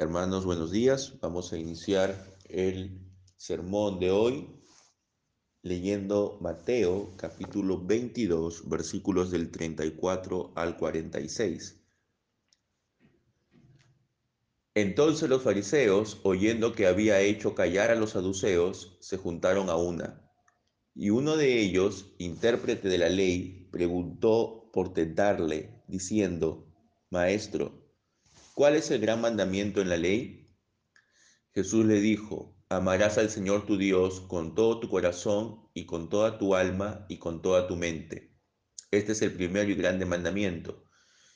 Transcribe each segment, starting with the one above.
Hermanos, buenos días. Vamos a iniciar el sermón de hoy leyendo Mateo capítulo 22 versículos del 34 al 46. Entonces los fariseos, oyendo que había hecho callar a los saduceos, se juntaron a una. Y uno de ellos, intérprete de la ley, preguntó por tentarle, diciendo, Maestro, ¿cuál es el gran mandamiento en la ley? Jesús le dijo, amarás al Señor tu Dios con todo tu corazón y con toda tu alma y con toda tu mente. Este es el primero y grande mandamiento.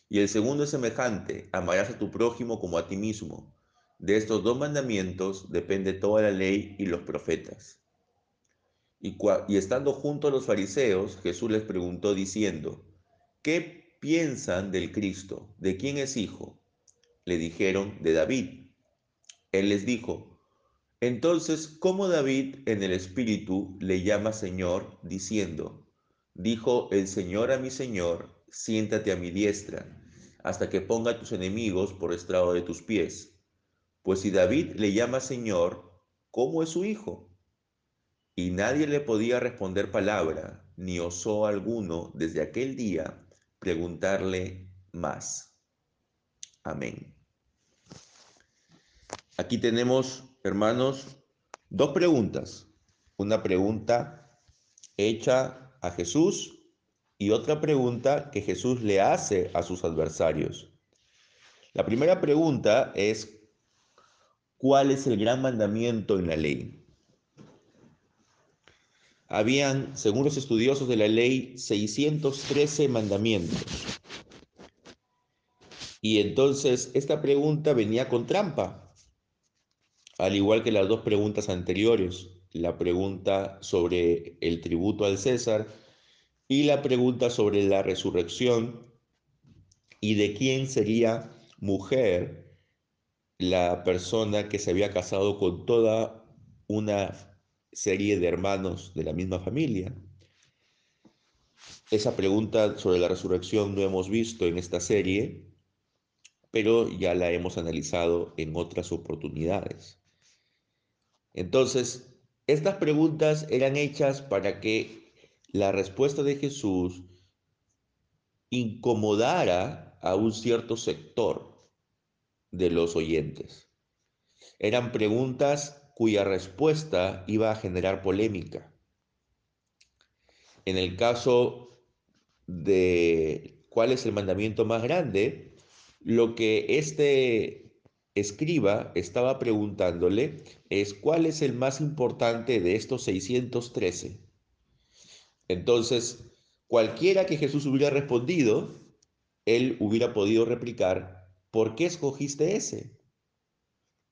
Y el segundo es semejante, amarás a tu prójimo como a ti mismo. De estos dos mandamientos depende toda la ley y los profetas. Y, y estando juntos los fariseos, Jesús les preguntó diciendo, ¿qué piensan del Cristo? ¿De quién es hijo? Le dijeron, de David. Él les dijo, entonces, ¿cómo David en el Espíritu le llama Señor, diciendo, dijo el Señor a mi Señor, siéntate a mi diestra, hasta que ponga a tus enemigos por estrado de tus pies? Pues si David le llama Señor, ¿cómo es su hijo? Y nadie le podía responder palabra, ni osó alguno desde aquel día preguntarle más. Amén. Aquí tenemos, hermanos, dos preguntas. Una pregunta hecha a Jesús y otra pregunta que Jesús le hace a sus adversarios. La primera pregunta es, ¿cuál es el gran mandamiento en la ley? habían, según los estudiosos de la ley, 613 mandamientos. Y entonces esta pregunta venía con trampa, al igual que las dos preguntas anteriores, la pregunta sobre el tributo al César y la pregunta sobre la resurrección y de quién sería mujer la persona que se había casado con toda una serie de hermanos de la misma familia. Esa pregunta sobre la resurrección no hemos visto en esta serie, pero ya la hemos analizado en otras oportunidades. Entonces, estas preguntas eran hechas para que la respuesta de Jesús incomodara a un cierto sector de los oyentes. Eran preguntas cuya respuesta iba a generar polémica. En el caso de cuál es el mandamiento más grande, lo que este escriba estaba preguntándole es cuál es el más importante de estos 613. Entonces, cualquiera que Jesús hubiera respondido, él hubiera podido replicar, ¿por qué escogiste ese?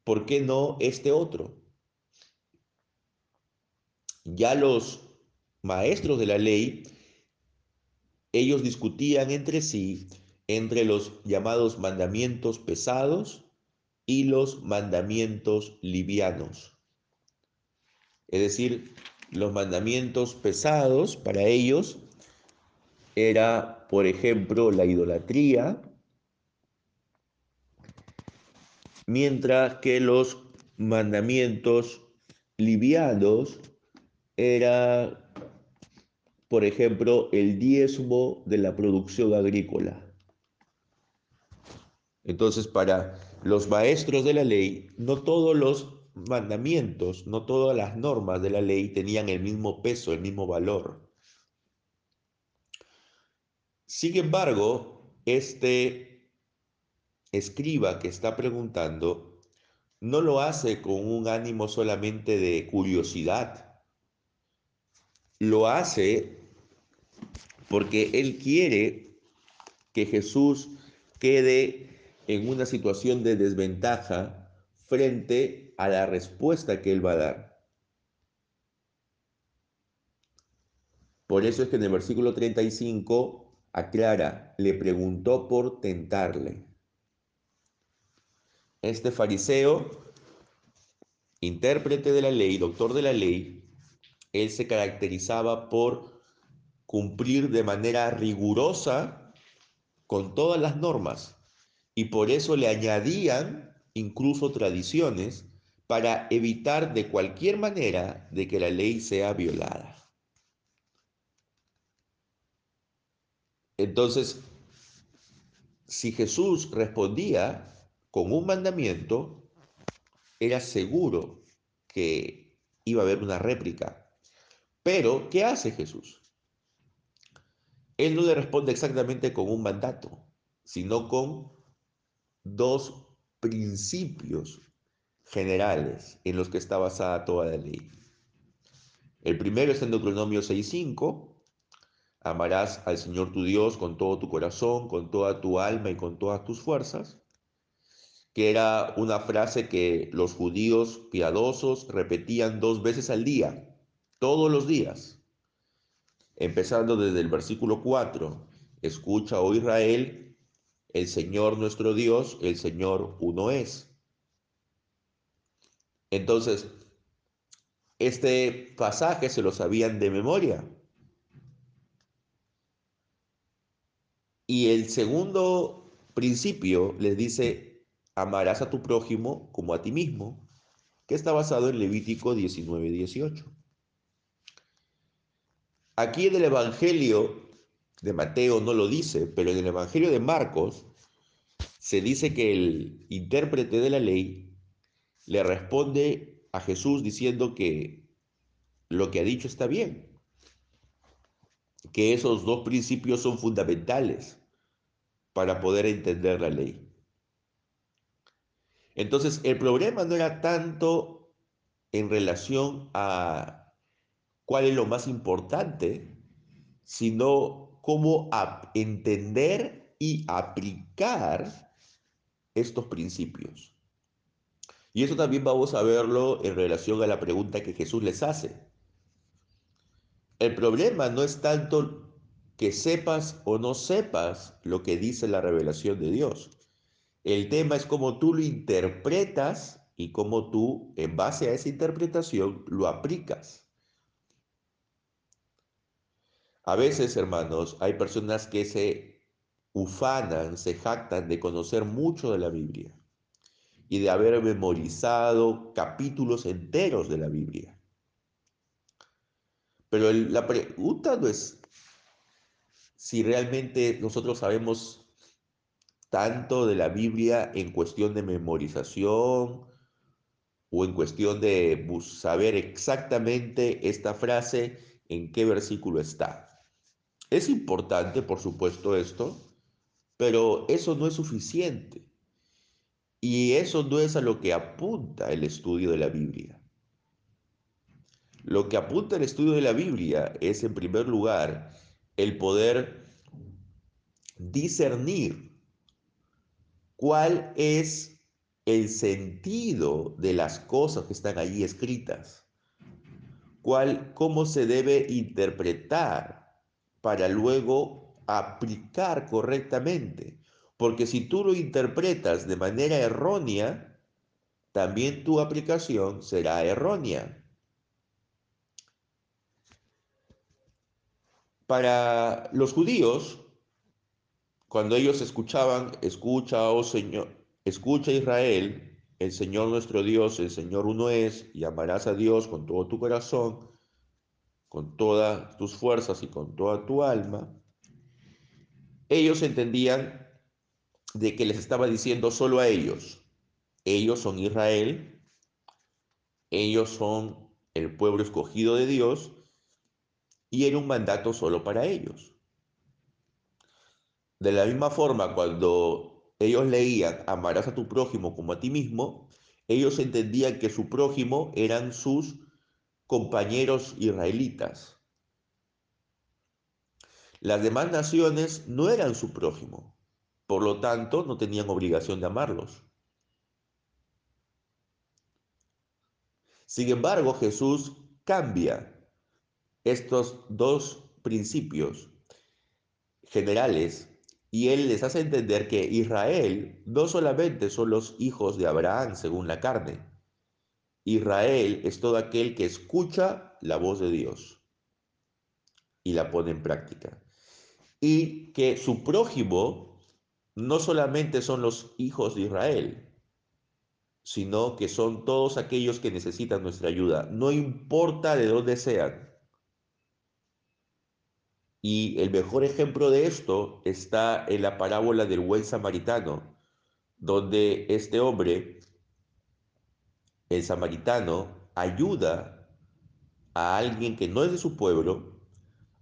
¿Por qué no este otro? Ya los maestros de la ley, ellos discutían entre sí entre los llamados mandamientos pesados y los mandamientos livianos. Es decir, los mandamientos pesados para ellos era, por ejemplo, la idolatría, mientras que los mandamientos livianos era, por ejemplo, el diezmo de la producción agrícola. Entonces, para los maestros de la ley, no todos los mandamientos, no todas las normas de la ley tenían el mismo peso, el mismo valor. Sin embargo, este escriba que está preguntando no lo hace con un ánimo solamente de curiosidad, lo hace porque Él quiere que Jesús quede en una situación de desventaja frente a la respuesta que Él va a dar. Por eso es que en el versículo 35 aclara, le preguntó por tentarle. Este fariseo, intérprete de la ley, doctor de la ley, él se caracterizaba por cumplir de manera rigurosa con todas las normas y por eso le añadían incluso tradiciones, para evitar de cualquier manera de que la ley sea violada. Entonces, si Jesús respondía con un mandamiento, era seguro que iba a haber una réplica. Pero, ¿qué hace Jesús? Él no le responde exactamente con un mandato, sino con dos principios generales en los que está basada toda la ley. El primero es en Deuteronomio 6.5, amarás al Señor tu Dios con todo tu corazón, con toda tu alma y con todas tus fuerzas, que era una frase que los judíos piadosos repetían dos veces al día, todos los días, empezando desde el versículo 4, escucha, oh Israel, el Señor nuestro Dios, el Señor uno es. Entonces, este pasaje se lo sabían de memoria. Y el segundo principio les dice, amarás a tu prójimo como a ti mismo, que está basado en Levítico 19, 18. Aquí en el Evangelio de Mateo no lo dice, pero en el Evangelio de Marcos se dice que el intérprete de la ley le responde a Jesús diciendo que lo que ha dicho está bien, que esos dos principios son fundamentales para poder entender la ley. Entonces, el problema no era tanto en relación a cuál es lo más importante, sino cómo entender y aplicar estos principios. Y eso también vamos a verlo en relación a la pregunta que Jesús les hace. El problema no es tanto que sepas o no sepas lo que dice la revelación de Dios. El tema es cómo tú lo interpretas y cómo tú, en base a esa interpretación, lo aplicas. A veces, hermanos, hay personas que se ufanan, se jactan de conocer mucho de la Biblia y de haber memorizado capítulos enteros de la Biblia. Pero la pregunta no es si realmente nosotros sabemos tanto de la Biblia en cuestión de memorización o en cuestión de saber exactamente esta frase en qué versículo está. Es importante, por supuesto, esto, pero eso no es suficiente. Y eso no es a lo que apunta el estudio de la Biblia. Lo que apunta el estudio de la Biblia es, en primer lugar, el poder discernir cuál es el sentido de las cosas que están allí escritas, cuál, cómo se debe interpretar para luego aplicar correctamente. Porque si tú lo interpretas de manera errónea, también tu aplicación será errónea. Para los judíos, cuando ellos escuchaban, escucha, oh Señor, escucha Israel, el Señor nuestro Dios, el Señor uno es, y amarás a Dios con todo tu corazón, con todas tus fuerzas y con toda tu alma, ellos entendían de que les estaba diciendo solo a ellos. Ellos son Israel, ellos son el pueblo escogido de Dios y era un mandato solo para ellos. De la misma forma, cuando ellos leían, amarás a tu prójimo como a ti mismo, ellos entendían que su prójimo eran sus compañeros israelitas. Las demás naciones no eran su prójimo. Por lo tanto, no tenían obligación de amarlos. Sin embargo, Jesús cambia estos dos principios generales y él les hace entender que Israel no solamente son los hijos de Abraham según la carne. Israel es todo aquel que escucha la voz de Dios y la pone en práctica. Y que su prójimo no solamente son los hijos de Israel, sino que son todos aquellos que necesitan nuestra ayuda, no importa de dónde sean. Y el mejor ejemplo de esto está en la parábola del buen samaritano, donde este hombre, el samaritano, ayuda a alguien que no es de su pueblo,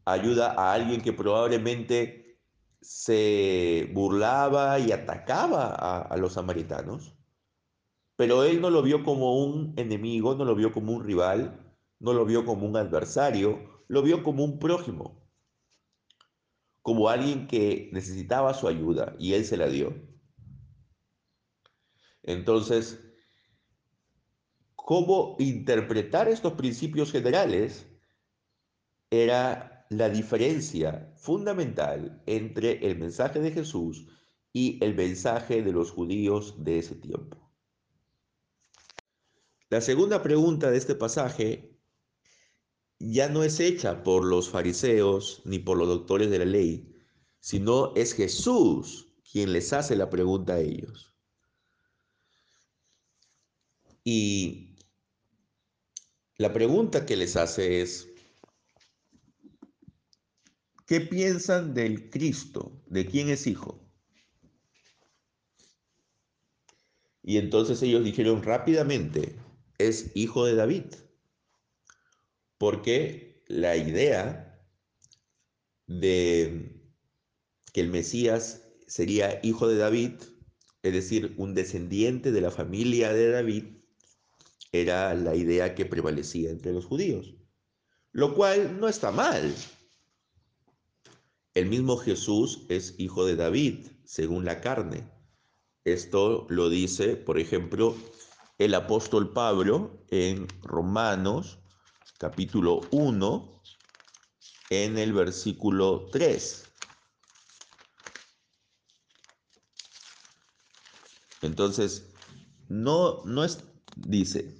ayuda a alguien que probablemente se burlaba y atacaba a, los samaritanos, pero él no lo vio como un enemigo, no lo vio como un rival, no lo vio como un adversario, lo vio como un prójimo como alguien que necesitaba su ayuda y él se la dio. Entonces, ¿cómo interpretar estos principios generales? Era la diferencia fundamental entre el mensaje de Jesús y el mensaje de los judíos de ese tiempo. La segunda pregunta de este pasaje ya no es hecha por los fariseos ni por los doctores de la ley, sino es Jesús quien les hace la pregunta a ellos. Y la pregunta que les hace es, ¿qué piensan del Cristo? ¿De quién es hijo? Y entonces ellos dijeron rápidamente, es hijo de David porque la idea de que el Mesías sería hijo de David, es decir, un descendiente de la familia de David, era la idea que prevalecía entre los judíos, lo cual no está mal. El mismo Jesús es hijo de David, según la carne. Esto lo dice, por ejemplo, el apóstol Pablo en Romanos capítulo 1, en el versículo 3. Entonces, no, no es, dice,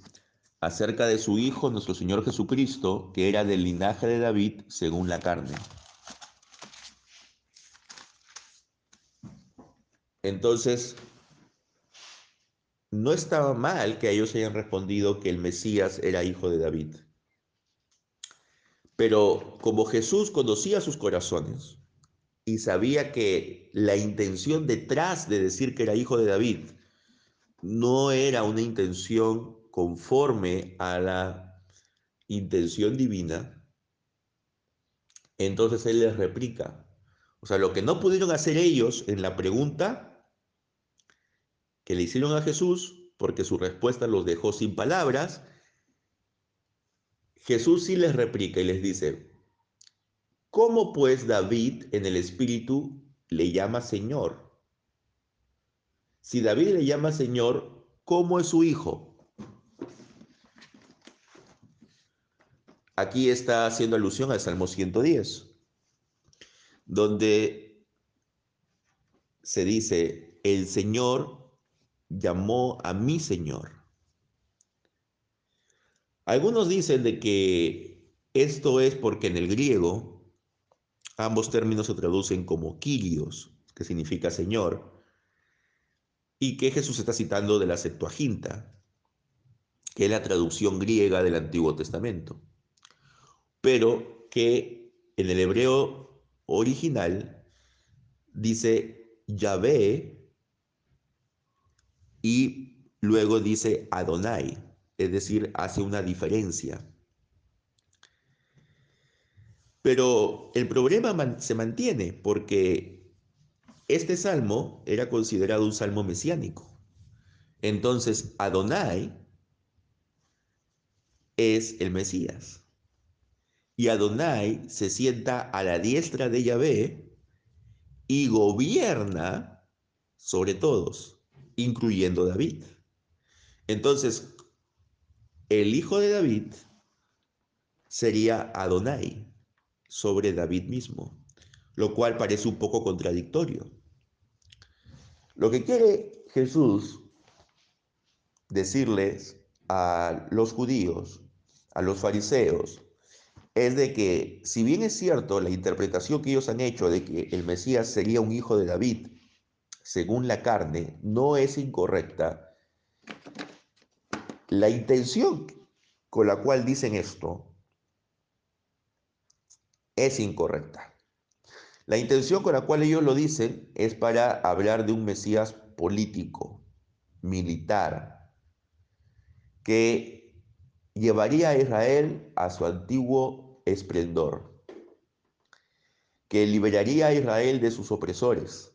acerca de su Hijo, nuestro Señor Jesucristo, que era del linaje de David según la carne. Entonces, no estaba mal que ellos hayan respondido que el Mesías era hijo de David. Pero como Jesús conocía sus corazones y sabía que la intención detrás de decir que era hijo de David no era una intención conforme a la intención divina, entonces Él les replica. O sea, lo que no pudieron hacer ellos en la pregunta que le hicieron a Jesús, porque su respuesta los dejó sin palabras, Jesús sí les replica y les dice, ¿cómo pues David en el Espíritu le llama Señor? Si David le llama Señor, ¿cómo es su hijo? Aquí está haciendo alusión al Salmo 110, donde se dice, el Señor llamó a mi Señor. Algunos dicen de que esto es porque en el griego ambos términos se traducen como Kyrios, que significa Señor, y que Jesús está citando de la Septuaginta, que es la traducción griega del Antiguo Testamento, pero que en el hebreo original dice Yahvé y luego dice Adonai es decir, hace una diferencia. Pero el problema se mantiene porque este salmo era considerado un salmo mesiánico. Entonces, Adonai es el Mesías. Y Adonai se sienta a la diestra de Yahvé y gobierna sobre todos, incluyendo David. Entonces, el hijo de David sería Adonai sobre David mismo, lo cual parece un poco contradictorio. Lo que quiere Jesús decirles a los judíos, a los fariseos, es de que si bien es cierto la interpretación que ellos han hecho de que el Mesías sería un hijo de David, según la carne, no es incorrecta, La intención con la cual dicen esto es incorrecta. La intención con la cual ellos lo dicen es para hablar de un Mesías político, militar, que llevaría a Israel a su antiguo esplendor, que liberaría a Israel de sus opresores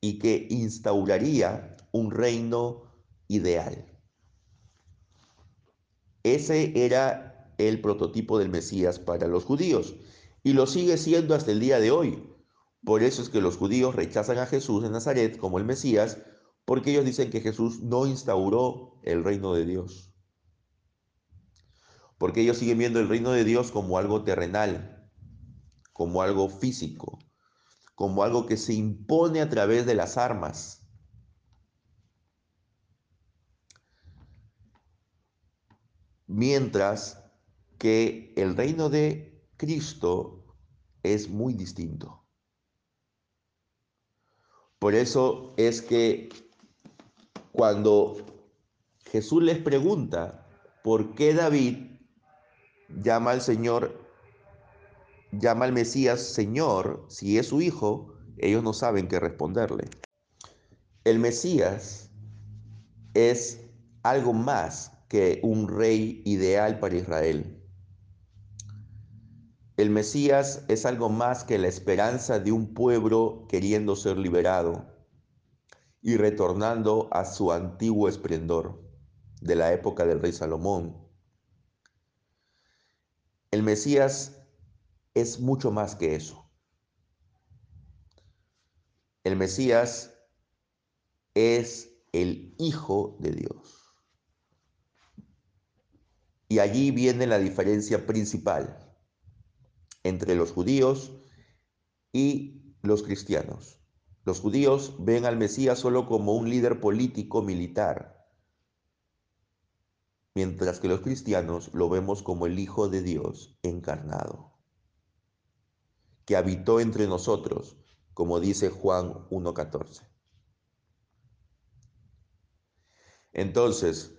y que instauraría un reino ideal. Ese era el prototipo del Mesías para los judíos y lo sigue siendo hasta el día de hoy. Por eso es que los judíos rechazan a Jesús de Nazaret como el Mesías, porque ellos dicen que Jesús no instauró el reino de Dios. Porque ellos siguen viendo el reino de Dios como algo terrenal, como algo físico, como algo que se impone a través de las armas. Mientras que el reino de Cristo es muy distinto. Por eso es que cuando Jesús les pregunta por qué David llama al Señor llama al Mesías Señor, si es su hijo, ellos no saben qué responderle. El Mesías es algo más que un rey ideal para Israel. El Mesías es algo más que la esperanza de un pueblo queriendo ser liberado y retornando a su antiguo esplendor de la época del rey Salomón. El Mesías es mucho más que eso. El Mesías es el Hijo de Dios. Y allí viene la diferencia principal entre los judíos y los cristianos. Los judíos ven al Mesías solo como un líder político militar, mientras que los cristianos lo vemos como el Hijo de Dios encarnado que habitó entre nosotros, como dice Juan 1.14. Entonces,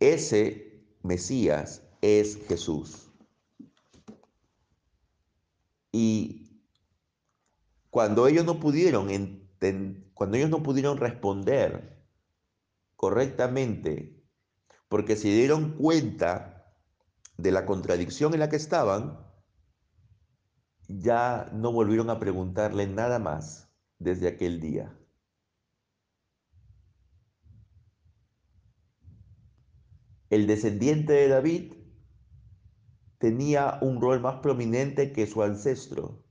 ese Mesías es Jesús. Y cuando ellos no pudieron cuando ellos no pudieron responder correctamente, porque se dieron cuenta de la contradicción en la que estaban, ya no volvieron a preguntarle nada más desde aquel día. El descendiente de David tenía un rol más prominente que su ancestro.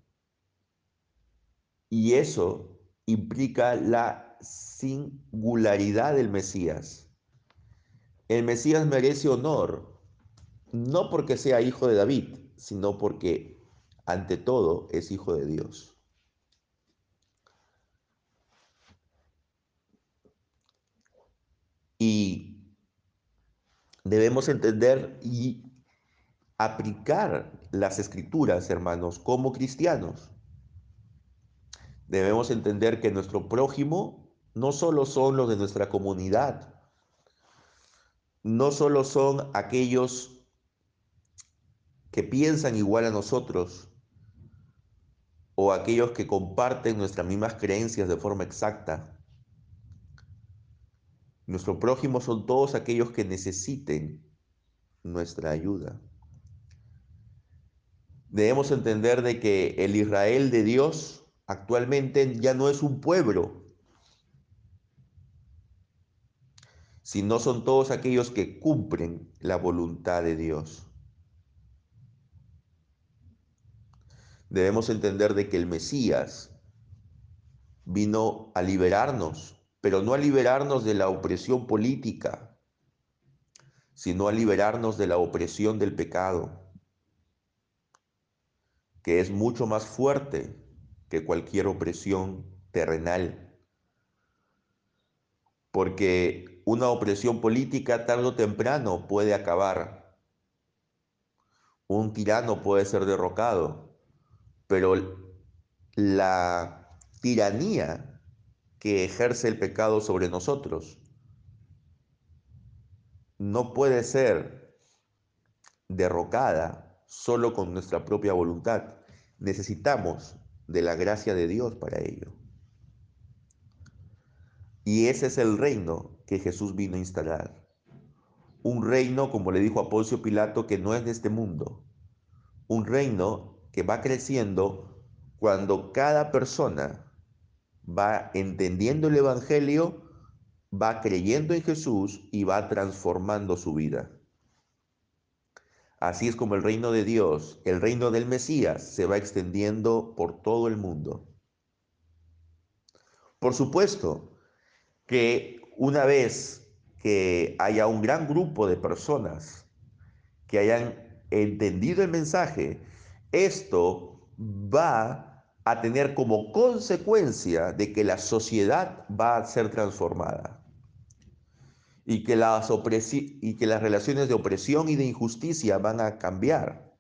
Y eso implica la singularidad del Mesías. El Mesías merece honor, no porque sea hijo de David, sino porque ante todo es hijo de Dios. Y debemos entender y aplicar las escrituras, hermanos, como cristianos. Debemos entender que nuestro prójimo no solo son los de nuestra comunidad, no solo son aquellos que piensan igual a nosotros, o aquellos que comparten nuestras mismas creencias de forma exacta. Nuestro prójimo son todos aquellos que necesiten nuestra ayuda. Debemos entender de que el Israel de Dios actualmente ya no es un pueblo, sino son todos aquellos que cumplen la voluntad de Dios. debemos entender de que el Mesías vino a liberarnos, pero no a liberarnos de la opresión política, sino a liberarnos de la opresión del pecado, que es mucho más fuerte que cualquier opresión terrenal. Porque una opresión política tarde o temprano puede acabar. Un tirano puede ser derrocado, pero la tiranía que ejerce el pecado sobre nosotros no puede ser derrocada solo con nuestra propia voluntad. Necesitamos de la gracia de Dios para ello. Y ese es el reino que Jesús vino a instalar. Un reino, como le dijo a Poncio Pilato, que no es de este mundo. Un reino que va creciendo cuando cada persona va entendiendo el Evangelio, va creyendo en Jesús y va transformando su vida. Así es como el reino de Dios, el reino del Mesías, se va extendiendo por todo el mundo. Por supuesto que una vez que haya un gran grupo de personas que hayan entendido el mensaje, esto va a tener como consecuencia de que la sociedad va a ser transformada y que, las y que las relaciones de opresión y de injusticia van a cambiar.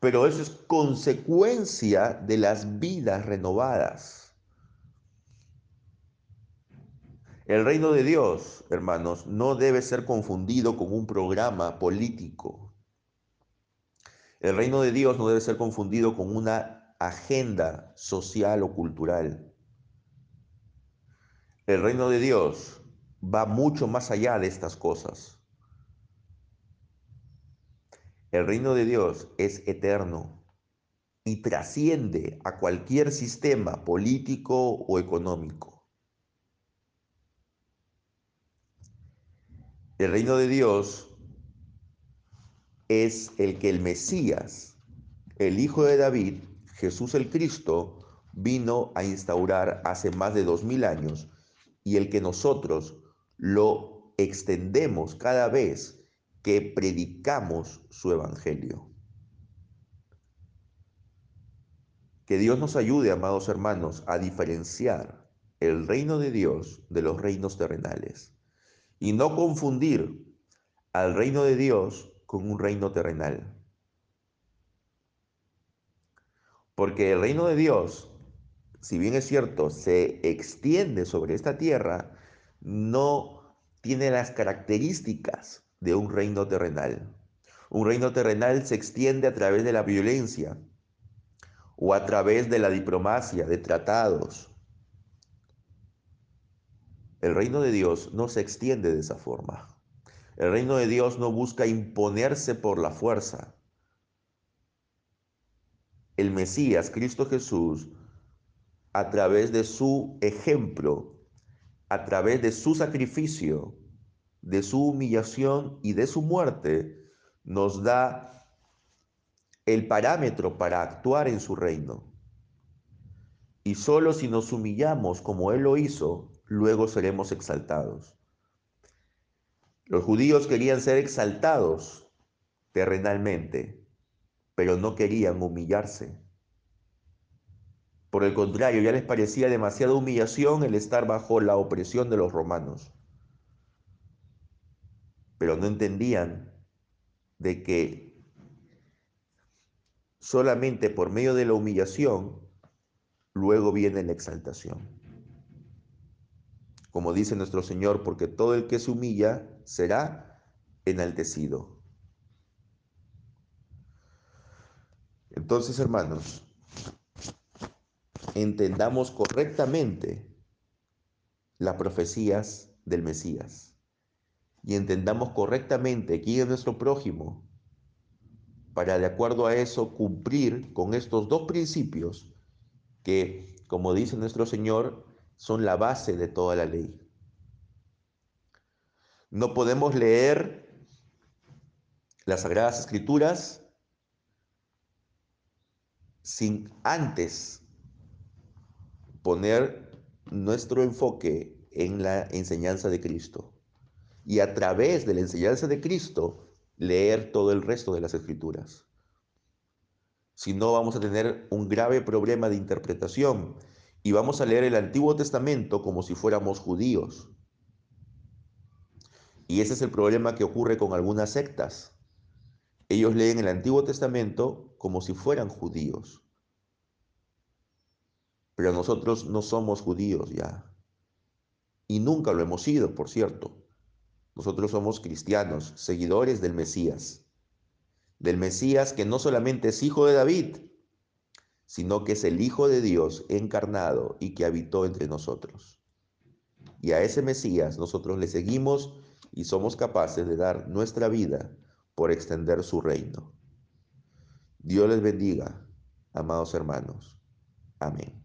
Pero eso es consecuencia de las vidas renovadas. El reino de Dios, hermanos, no debe ser confundido con un programa político. El reino de Dios no debe ser confundido con una agenda social o cultural. El reino de Dios va mucho más allá de estas cosas. El reino de Dios es eterno y trasciende a cualquier sistema político o económico. El reino de Dios es el que el Mesías, el Hijo de David, Jesús el Cristo, vino a instaurar hace más de dos mil años y el que nosotros lo extendemos cada vez que predicamos su evangelio. Que Dios nos ayude, amados hermanos, a diferenciar el reino de Dios de los reinos terrenales y no confundir al reino de Dios con un reino terrenal. Porque el reino de Dios si bien es cierto, se extiende sobre esta tierra, no tiene las características de un reino terrenal. Un reino terrenal se extiende a través de la violencia o a través de la diplomacia, de tratados. El reino de Dios no se extiende de esa forma. El reino de Dios no busca imponerse por la fuerza. El Mesías, Cristo Jesús, a través de su ejemplo, a través de su sacrificio, de su humillación y de su muerte, nos da el parámetro para actuar en su reino. Y solo si nos humillamos como Él lo hizo, luego seremos exaltados. Los judíos querían ser exaltados terrenalmente, pero no querían humillarse. Por el contrario, ya les parecía demasiada humillación el estar bajo la opresión de los romanos. Pero no entendían de que solamente por medio de la humillación luego viene la exaltación. Como dice nuestro Señor, porque todo el que se humilla será enaltecido. Entonces, hermanos, entendamos correctamente las profecías del Mesías y entendamos correctamente quién es nuestro prójimo para de acuerdo a eso cumplir con estos dos principios que, como dice nuestro Señor, son la base de toda la ley. No podemos leer las Sagradas Escrituras sin antes poner nuestro enfoque en la enseñanza de Cristo y a través de la enseñanza de Cristo leer todo el resto de las escrituras. Si no, vamos a tener un grave problema de interpretación y vamos a leer el Antiguo Testamento como si fuéramos judíos. Y ese es el problema que ocurre con algunas sectas. Ellos leen el Antiguo Testamento como si fueran judíos. Pero nosotros no somos judíos ya. Y nunca lo hemos sido, por cierto. Nosotros somos cristianos, seguidores del Mesías. Del Mesías que no solamente es hijo de David, sino que es el Hijo de Dios encarnado y que habitó entre nosotros. Y a ese Mesías nosotros le seguimos y somos capaces de dar nuestra vida por extender su reino. Dios les bendiga, amados hermanos. Amén.